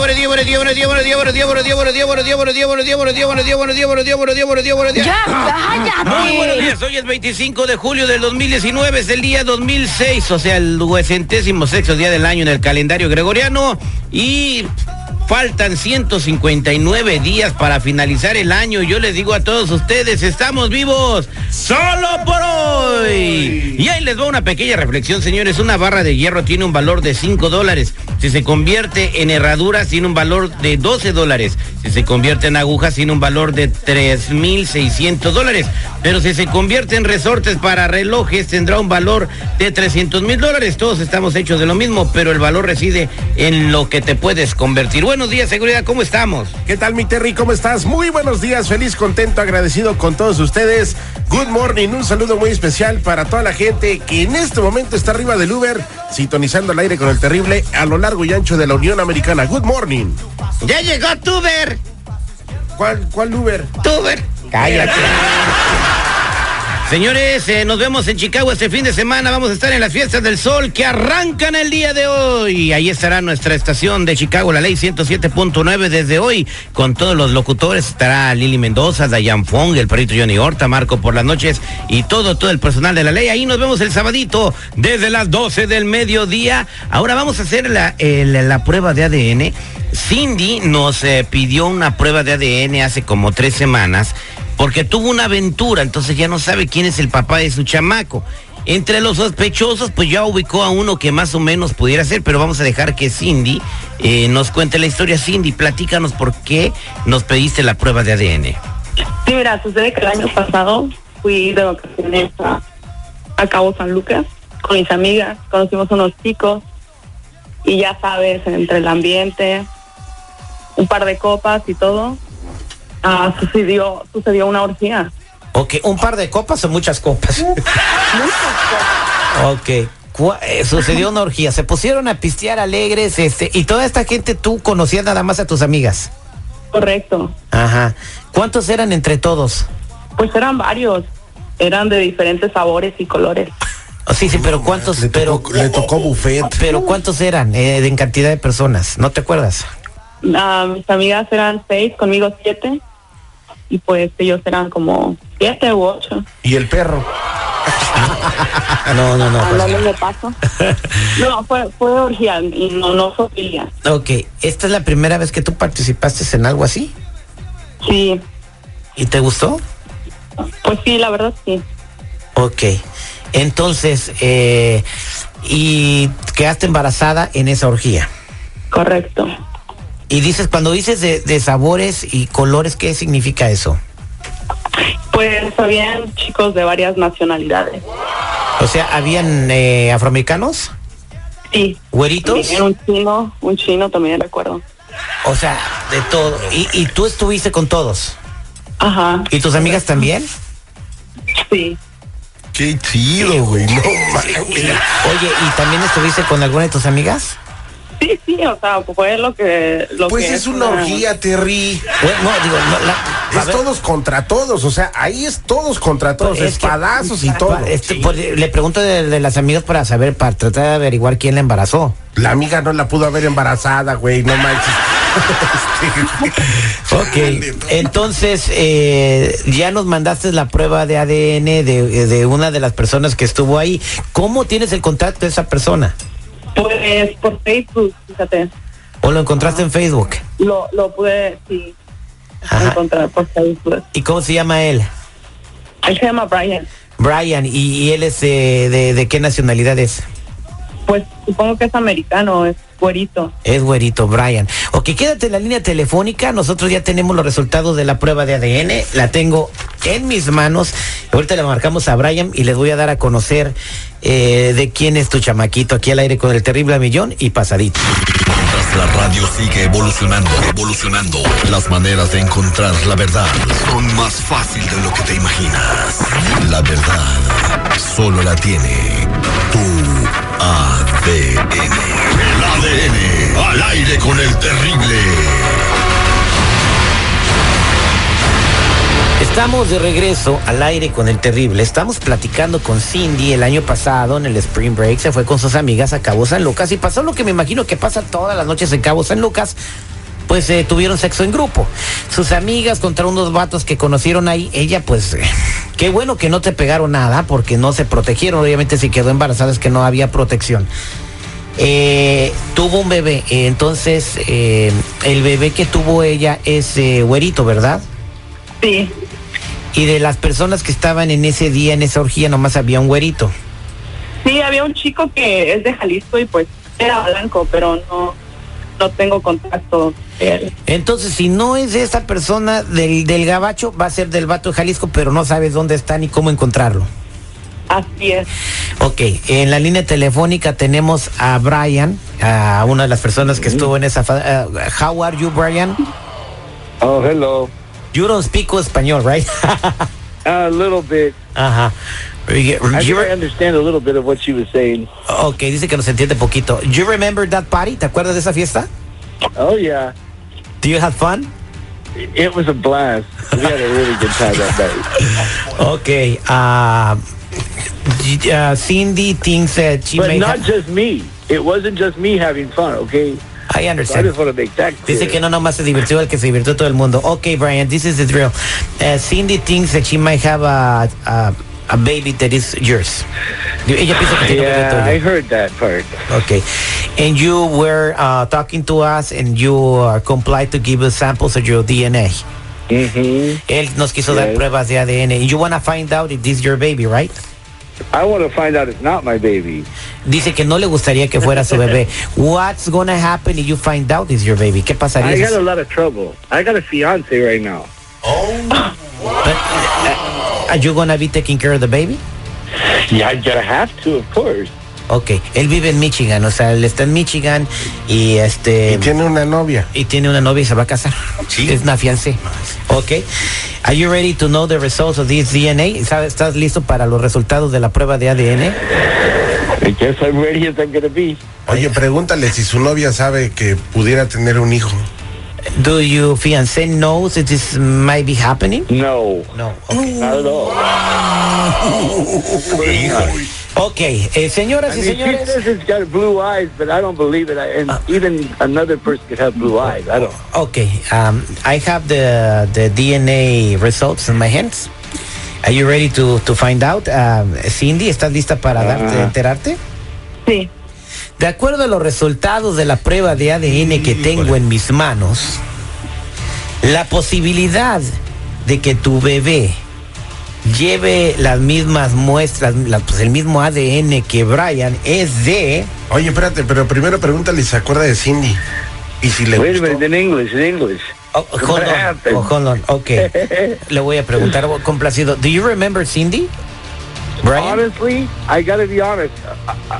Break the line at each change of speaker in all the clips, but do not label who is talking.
Buenos días, buenos días, buenos días, buenos días, buenos días, buenos días, buenos días, buenos días, buenos días, buenos días, buenos días, buenos días, buenos días, buenos días, buenos días, buenos días, buenos días, buenos días, buenos días, buenos días.
Ya,
Muy buenos días, hoy es 25 de julio del 2019, es el día 2006, o sea, el duecentésimo sexto día del año en el calendario gregoriano y faltan 159 días para finalizar el año. Yo les digo a todos ustedes, estamos vivos solo por hoy. Y ahí les va una pequeña reflexión, señores. Una barra de hierro tiene un valor de 5 dólares. Si se convierte en herraduras, tiene un valor de 12 dólares. Si se convierte en agujas, tiene un valor de 3.600 dólares. Pero si se convierte en resortes para relojes, tendrá un valor de 300 mil dólares. Todos estamos hechos de lo mismo, pero el valor reside en lo que te puedes convertir. Buenos días, seguridad, ¿cómo estamos?
¿Qué tal, mi Terry? ¿Cómo estás? Muy buenos días, feliz, contento, agradecido con todos ustedes. Good morning, un saludo muy especial para toda la gente que en este momento está arriba del Uber, sintonizando el aire con el terrible a lo largo y ancho de la Unión Americana. Good morning.
Ya llegó Tuber.
¿Cuál, cuál Uber?
Tuber. Cállate. Señores, eh, nos vemos en Chicago este fin de semana. Vamos a estar en las fiestas del sol que arrancan el día de hoy. Ahí estará nuestra estación de Chicago, la ley 107.9 desde hoy. Con todos los locutores estará Lili Mendoza, Dayan Fong, el perrito Johnny Horta, Marco por las noches y todo, todo el personal de la ley. Ahí nos vemos el sabadito desde las 12 del mediodía. Ahora vamos a hacer la, prueba de ADN. Cindy nos eh, pidió una prueba de ADN hace como tres semanas porque tuvo una aventura, entonces ya no sabe quién es el papá de su chamaco. Entre los sospechosos, pues ya ubicó a uno que más o menos pudiera ser, pero vamos a dejar que Cindy eh, nos cuente la historia. Cindy, platícanos por qué nos pediste la prueba de ADN.
Sí, mira, sucede que el año pasado fui de vacaciones a, a Cabo San Lucas con mis amigas, conocimos unos chicos y ya sabes, entre el ambiente, un par de copas y todo, ah, sucedió, sucedió una orgía.
Ok, ¿un par de copas o muchas copas? ok. Cu- eh, sucedió una orgía, se pusieron a pistear alegres, este, y toda esta gente tú conocías nada más a tus amigas.
Correcto.
Ajá. ¿Cuántos eran entre todos?
Pues eran varios, eran de diferentes sabores y colores.
Oh, sí, sí, pero ¿cuántos?
Le
pero,
tocó, le tocó buffet.
pero ¿cuántos eran eh, en cantidad de personas? ¿No te acuerdas?
Ah, mis amigas eran seis, conmigo siete, y pues ellos eran como siete u ocho.
Y el perro.
No, no, no. pues-
Hablando de paso. No, fue, fue orgía y no, no fue filia.
Ok, ¿esta es la primera vez que tú participaste en algo así?
Sí,
¿Y te gustó?
pues sí, la verdad sí.
Ok. Entonces, eh, y quedaste embarazada en esa orgía.
Correcto.
Y dices, cuando dices de, de sabores y colores, ¿qué significa eso?
Pues habían chicos de varias nacionalidades.
O sea, ¿habían eh, afroamericanos?
Sí.
¿Güeritos?
También un chino, un chino también recuerdo.
O sea, de todo. ¿Y, y tú estuviste con todos?
Ajá,
¿Y tus amigas también?
sí.
Qué chido, güey. No.
Oye, ¿y también estuviste con alguna de tus amigas?
Sí, sí, o sea, fue lo que... Lo
Pues
que
es una orgía, Terry.
Bueno, no, digo, no, la- a
Es
ver,
todos contra todos, o sea, ahí es todos contra todos,
es que-
espadazos y todo.
este, pues, le pregunto de, de las amigas para saber, para tratar de averiguar quién la embarazó.
La amiga no la pudo haber embarazada, güey, no manches. Este,
Ok, entonces eh, ya nos mandaste la prueba de ADN de, de una de las personas que estuvo ahí. ¿Cómo tienes el contacto de esa persona?
Pues por Facebook, fíjate.
¿O lo encontraste en Facebook?
Lo, lo pude, sí,
Ajá.
encontrar por Facebook.
¿Y cómo se llama él?
Él se llama Brian.
Brian, ¿y, y él es eh, de, de qué nacionalidad es?
Pues supongo que es americano, es güerito.
Es güerito, Brian. Ok, quédate en la línea telefónica. Nosotros ya tenemos los resultados de la prueba de ADN. La tengo en mis manos. Ahorita le marcamos a Brian y les voy a dar a conocer eh, de quién es tu chamaquito aquí al aire con el terrible millón y pasadito.
Mientras la radio sigue evolucionando, evolucionando, las maneras de encontrar la verdad son más fácil de lo que te imaginas. La verdad solo la tiene tu ADN. El ADN al aire con el terrible.
Estamos de regreso al aire con el terrible. Estamos platicando con Cindy el año pasado en el Spring Break. Se fue con sus amigas a Cabo San Lucas y pasó lo que me imagino que pasa todas las noches en Cabo San Lucas. Pues eh, tuvieron sexo en grupo. Sus amigas contra unos vatos que conocieron ahí. Ella, pues, eh, qué bueno que no te pegaron nada porque no se protegieron. Obviamente, si quedó embarazada es que no había protección. Eh, tuvo un bebé. entonces, el bebé que tuvo ella es güerito, ¿verdad?
Sí,
Y de las personas que estaban en ese día, en esa orgía, nomás había un güerito.
sí, había un chico que es de Jalisco y pues era blanco, pero no, no tengo contacto. de él.
Entonces, si no es de esa persona del, del gabacho, va a ser del vato de Jalisco, pero no sabes dónde está ni cómo encontrarlo.
Así es.
Ok, en la línea telefónica tenemos a Brian, a una de las personas que estuvo en esa... uh, how are you, Brian?
Oh, hello.
You don't speak español, right?
A little bit.
Ajá.
I
You
think I
re-
understand a little bit of what she was saying.
ok, dice que nos entiende poquito. You remember that party? ¿Te acuerdas de esa fiesta?
Oh yeah,
Do you have fun?
it was a blast. We had a really good time that night.
Okay. Uh, uh, Cindy thinks that she
But
may
not just me. It wasn't just me having fun. Okay.
I understand.
that clear.
Dice que no nomás se divirtió el que se divirtió todo el mundo. Okay, Brian, this is the drill. Uh, Cindy thinks that she might have a, a, a baby that is yours. Ella piensa que tiene un bebé
Yeah, I heard that part.
Okay. And you were uh, talking to us and you uh, complied to give us samples of your DNA.
hmm
Él nos quiso dar pruebas de ADN. And you want to find out if this is your baby, right?
I want to find out it's not my baby.
Dice que no le gustaría que fuera su bebé. What's gonna happen if you find out it's your baby? ¿Qué pasaría?
I got a lot of trouble. I got a fiance right now. Oh, wow!
Are you gonna be taking care of the baby?
Yeah, I gotta have to, of course.
Ok, él vive en Michigan, o sea, él está en Michigan y este
Y tiene una novia.
y tiene una novia y se va a casar. Es una fiancé. Ok. Are you ready to know the results of this DNA? ¿Sabes- ¿Estás listo para los resultados de la prueba de ADN?
I guess I'm ready as I'm gonna be.
Oye, pregúntale si su novia sabe que pudiera tener un hijo.
Do your fiancé knows that this might be happening?
No,
No.
not at all.
Ok, eh, señoras
I
y
mean, she
señores.
says it's got blue eyes, but I don't believe it. I, and even another person could have blue eyes. I don't.
Okay, um, I have the the DNA results in my hands. Are you ready to, to find out? Um, Cindy, ¿estás lista para darte,
Ah.
enterarte?
Sí,
De acuerdo a los resultados de la prueba de ADN que tengo en mis manos, la posibilidad de que tu bebé lleve las mismas muestras, la- pues el mismo ADN que Brian es de...
Oye, espérate, pero primero pregúntale si se acuerda de Cindy. Y si le
Wait a
gustó.
minute, in English, in English.
Oh, hold
What
on,
happened?
oh, hold on, ok. Le voy a preguntar, complacido. Do you remember Cindy? Brian?
Honestly, I gotta be honest,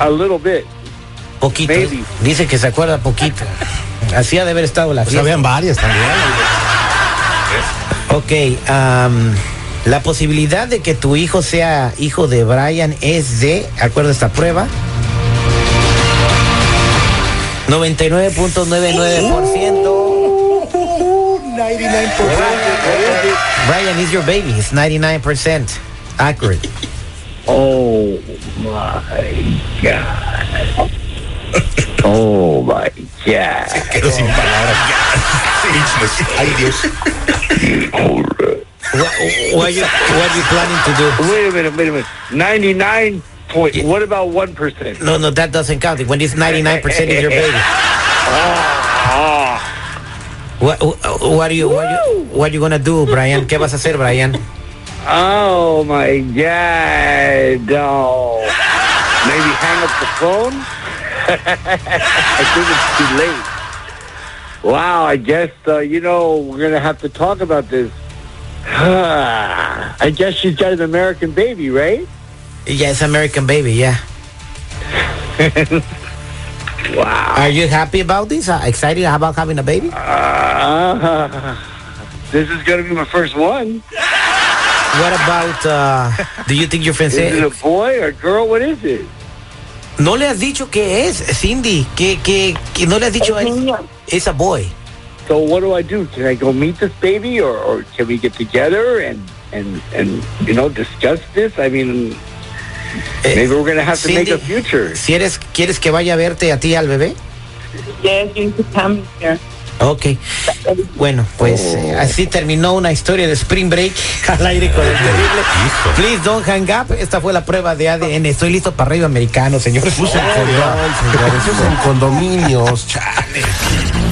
a, little bit.
Poquito.
maybe.
Dice que se acuerda poquito. Así ha de haber estado la
Pues
fiesta.
habían varias también.
Ok, am, la posibilidad de que tu hijo sea hijo de Brian es de, acuerdo a esta prueba, 99.99%. Brian is your baby. It's 99% accurate.
Oh my god. Oh my god.
Quedó sin palabras. Ay, Dios.
What, what, are you, what are you planning to do?
Wait a minute, wait a minute. 99 point. What about 1%?
No, no, that doesn't count. When it's 99% is your baby.
Ah,
What, what are you, what are you, what are you gonna do, Brian? ¿Qué vas a hacer, Brian?
oh my god. No. Maybe hang up the phone? I think it's too late. Wow, I guess, uh, you know, we're going to have to talk about this. I guess she's got an American baby, right?
Yeah, it's American baby, yeah.
Wow.
Are you happy about this? Uh, excited about having a baby?
Uh, this is going to be my first one.
What about, uh, do you think your
Is it
fiancé?
a boy or girl? What is it?
No le has dicho qué es, Cindy. Que, que, que no le has dicho a
Es
él.
niño.
It's a boy.
So what do I do? Can I go meet this baby, or, or can we get together and and and you know discuss this? I mean,
Eh,
maybe we're gonna have to make a
Cindy,
future.
Si eres, ¿Quieres que vaya a verte a ti al bebé?
Yes, you need to come here.
Ok. Bueno, pues eh, así terminó una historia de Spring Break al aire con el terrible. Please don't hang up. Esta fue la prueba de ADN. Estoy listo para arriba americano, señores.
Ay, señores, eso es en condominios, chale.